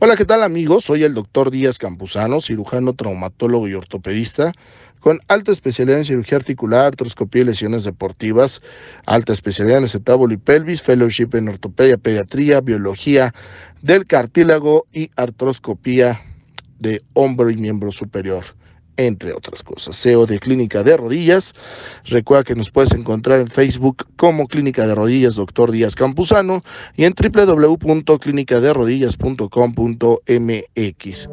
Hola, ¿qué tal amigos? Soy el doctor Díaz Campuzano, cirujano, traumatólogo y ortopedista, con alta especialidad en cirugía articular, artroscopía y lesiones deportivas, alta especialidad en acetábulo y pelvis, fellowship en ortopedia, pediatría, biología del cartílago y artroscopía de hombro y miembro superior entre otras cosas. SEO de Clínica de Rodillas. Recuerda que nos puedes encontrar en Facebook como Clínica de Rodillas Doctor Díaz Campuzano y en www.clinicaderodillas.com.mx.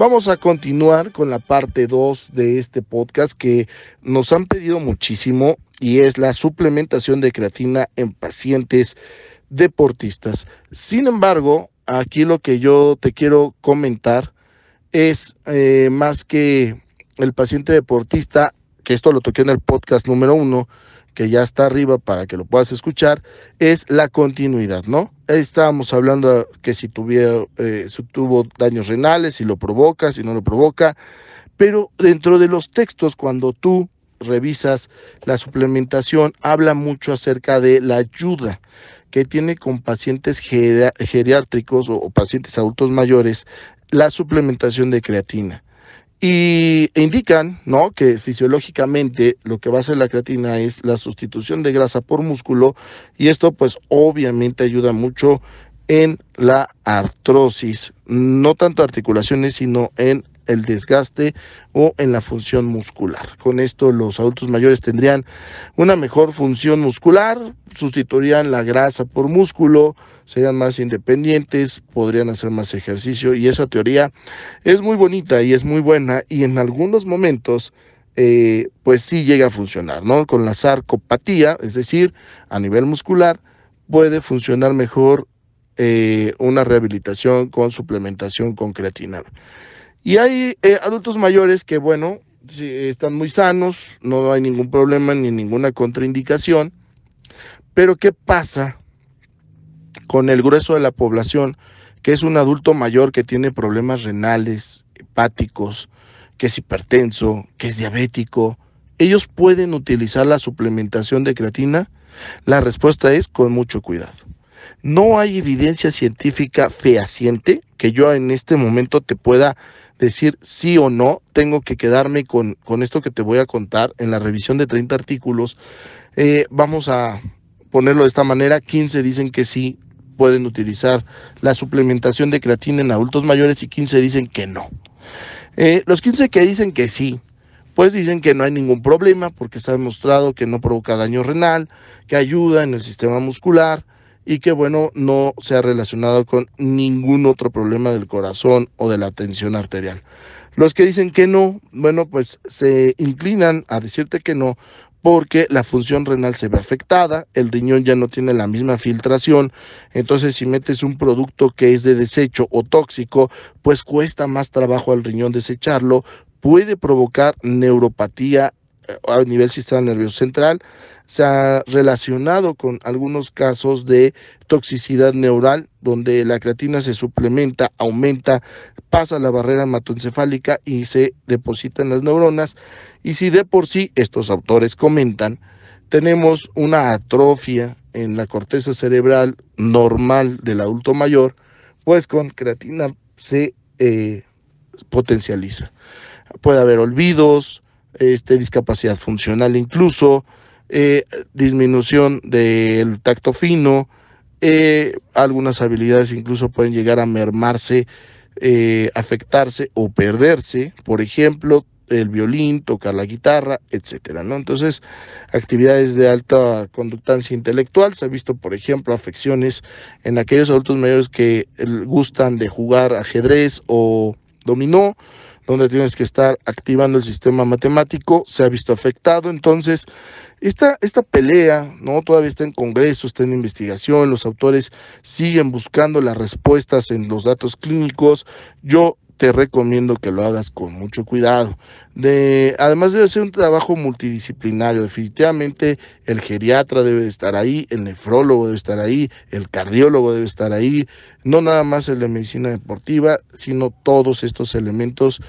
Vamos a continuar con la parte 2 de este podcast que nos han pedido muchísimo y es la suplementación de creatina en pacientes deportistas. Sin embargo, aquí lo que yo te quiero comentar es eh, más que el paciente deportista, que esto lo toqué en el podcast número uno, que ya está arriba para que lo puedas escuchar, es la continuidad, ¿no? Estábamos hablando que si, tuviera, eh, si tuvo daños renales, si lo provoca, si no lo provoca, pero dentro de los textos, cuando tú revisas la suplementación, habla mucho acerca de la ayuda que tiene con pacientes geriátricos o, pacientes adultos mayores la suplementación de creatina. Y indican ¿no? que fisiológicamente lo que va a hacer la creatina es la sustitución de grasa por músculo y esto pues obviamente ayuda mucho en la artrosis, no tanto articulaciones, sino en el desgaste o en la función muscular. Con esto los adultos mayores tendrían una mejor función muscular, sustituirían la grasa por músculo, serían más independientes, podrían hacer más ejercicio y esa teoría es muy bonita y es muy buena y en algunos momentos eh, pues sí llega a funcionar, ¿no? Con la sarcopatía, es decir, a nivel muscular, puede funcionar mejor eh, una rehabilitación con suplementación con creatina. Y hay eh, adultos mayores que, bueno, están muy sanos, no hay ningún problema ni ninguna contraindicación, pero ¿qué pasa con el grueso de la población, que es un adulto mayor que tiene problemas renales, hepáticos, que es hipertenso, que es diabético? ¿Ellos pueden utilizar la suplementación de creatina? La respuesta es con mucho cuidado. No hay evidencia científica fehaciente que yo en este momento te pueda decir sí o no, tengo que quedarme con, con esto que te voy a contar en la revisión de 30 artículos. Eh, vamos a ponerlo de esta manera, 15 dicen que sí pueden utilizar la suplementación de creatina en adultos mayores y 15 dicen que no. Eh, los 15 que dicen que sí, pues dicen que no hay ningún problema porque ha demostrado que no provoca daño renal, que ayuda en el sistema muscular, y que bueno, no se ha relacionado con ningún otro problema del corazón o de la tensión arterial. Los que dicen que no, bueno, pues se inclinan a decirte que no porque la función renal se ve afectada, el riñón ya no tiene la misma filtración, entonces si metes un producto que es de desecho o tóxico, pues cuesta más trabajo al riñón desecharlo, puede provocar neuropatía a nivel sistema nervioso central, se ha relacionado con algunos casos de toxicidad neural, donde la creatina se suplementa, aumenta, pasa la barrera hematoencefálica y se deposita en las neuronas. Y si de por sí, estos autores comentan, tenemos una atrofia en la corteza cerebral normal del adulto mayor, pues con creatina se eh, potencializa. Puede haber olvidos, este, discapacidad funcional incluso, eh, disminución del tacto fino, eh, algunas habilidades incluso pueden llegar a mermarse, eh, afectarse o perderse, por ejemplo, el violín, tocar la guitarra, etcétera, ¿no? Entonces, actividades de alta conductancia intelectual, se ha visto, por ejemplo, afecciones en aquellos adultos mayores que gustan de jugar ajedrez o dominó, donde tienes que estar activando el sistema matemático, se ha visto afectado. Entonces, esta, esta pelea ¿no? todavía está en Congreso, está en investigación, los autores siguen buscando las respuestas en los datos clínicos. Yo te recomiendo que lo hagas con mucho cuidado. De, además debe ser un trabajo multidisciplinario. Definitivamente el geriatra debe estar ahí, el nefrólogo debe estar ahí, el cardiólogo debe estar ahí, no nada más el de medicina deportiva, sino todos estos elementos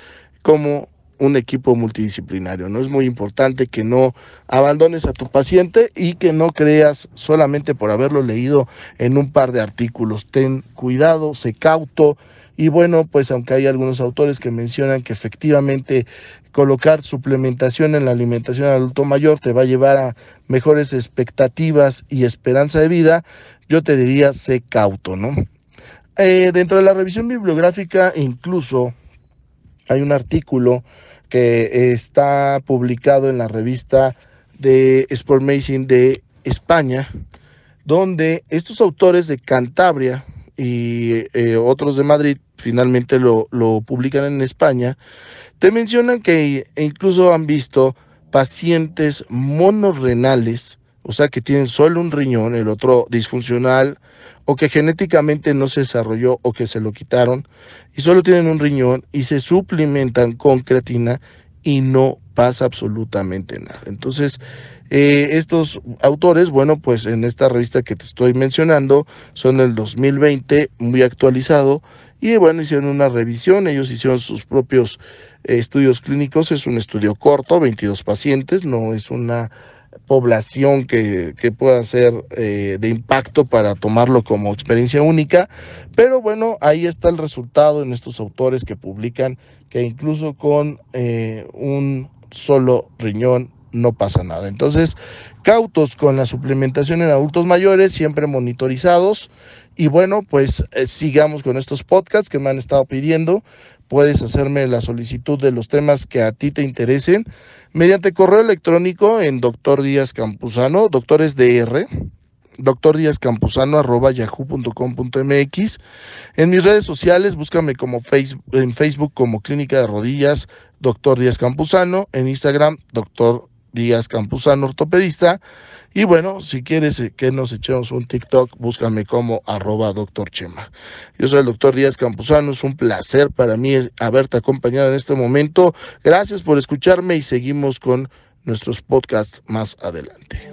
como un equipo multidisciplinario. No es muy importante que no abandones a tu paciente y que no creas solamente por haberlo leído en un par de artículos. Ten cuidado, sé cauto. Y bueno, pues aunque hay algunos autores que mencionan que efectivamente colocar suplementación en la alimentación del adulto mayor te va a llevar a mejores expectativas y esperanza de vida, yo te diría sé cauto, ¿no? Eh, dentro de la revisión bibliográfica incluso hay un artículo que está publicado en la revista de Sport Medicine de España, donde estos autores de Cantabria y eh, otros de Madrid finalmente lo, publican en España, te mencionan que incluso han visto pacientes monorrenales, o sea que tienen solo un riñón, el otro disfuncional, o que genéticamente no se desarrolló o que se lo quitaron, y solo tienen un riñón y se suplementan con creatina y no pasa absolutamente nada. Entonces, eh, estos autores, bueno, pues en esta revista que te estoy mencionando, son del 2020, muy actualizado, y bueno, hicieron una revisión, ellos hicieron sus propios eh, estudios clínicos, es un estudio corto, 22 pacientes, no es una población que, que pueda ser eh, de impacto para tomarlo como experiencia única, pero bueno, ahí está el resultado en estos autores que publican que incluso con eh, un solo riñón no pasa nada. Entonces, cautos con la suplementación en adultos mayores, siempre monitorizados. Y bueno, pues eh, sigamos con estos podcasts que me han estado pidiendo. Puedes hacerme la solicitud de los temas que a ti te interesen mediante correo electrónico en doctor Díaz Campuzano, doctores DR, doctor Díaz Campuzano arroba yahoo.com.mx. En mis redes sociales, búscame como Facebook, en Facebook como Clínica de Rodillas, doctor Díaz Campuzano, en Instagram, doctor Díaz Campuzano Ortopedista. Y bueno, si quieres eh, que nos echemos un TikTok, búscame como arroba doctor Chema. Yo soy el doctor Díaz Campuzano, es un placer para mí haberte acompañado en este momento. Gracias por escucharme y seguimos con nuestros podcasts más adelante.